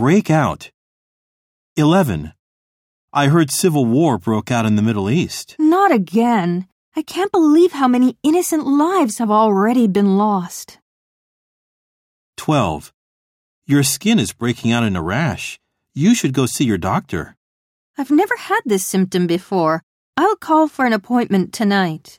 break out. 11. I heard civil war broke out in the Middle East. Not again. I can't believe how many innocent lives have already been lost. 12. Your skin is breaking out in a rash. You should go see your doctor. I've never had this symptom before. I'll call for an appointment tonight.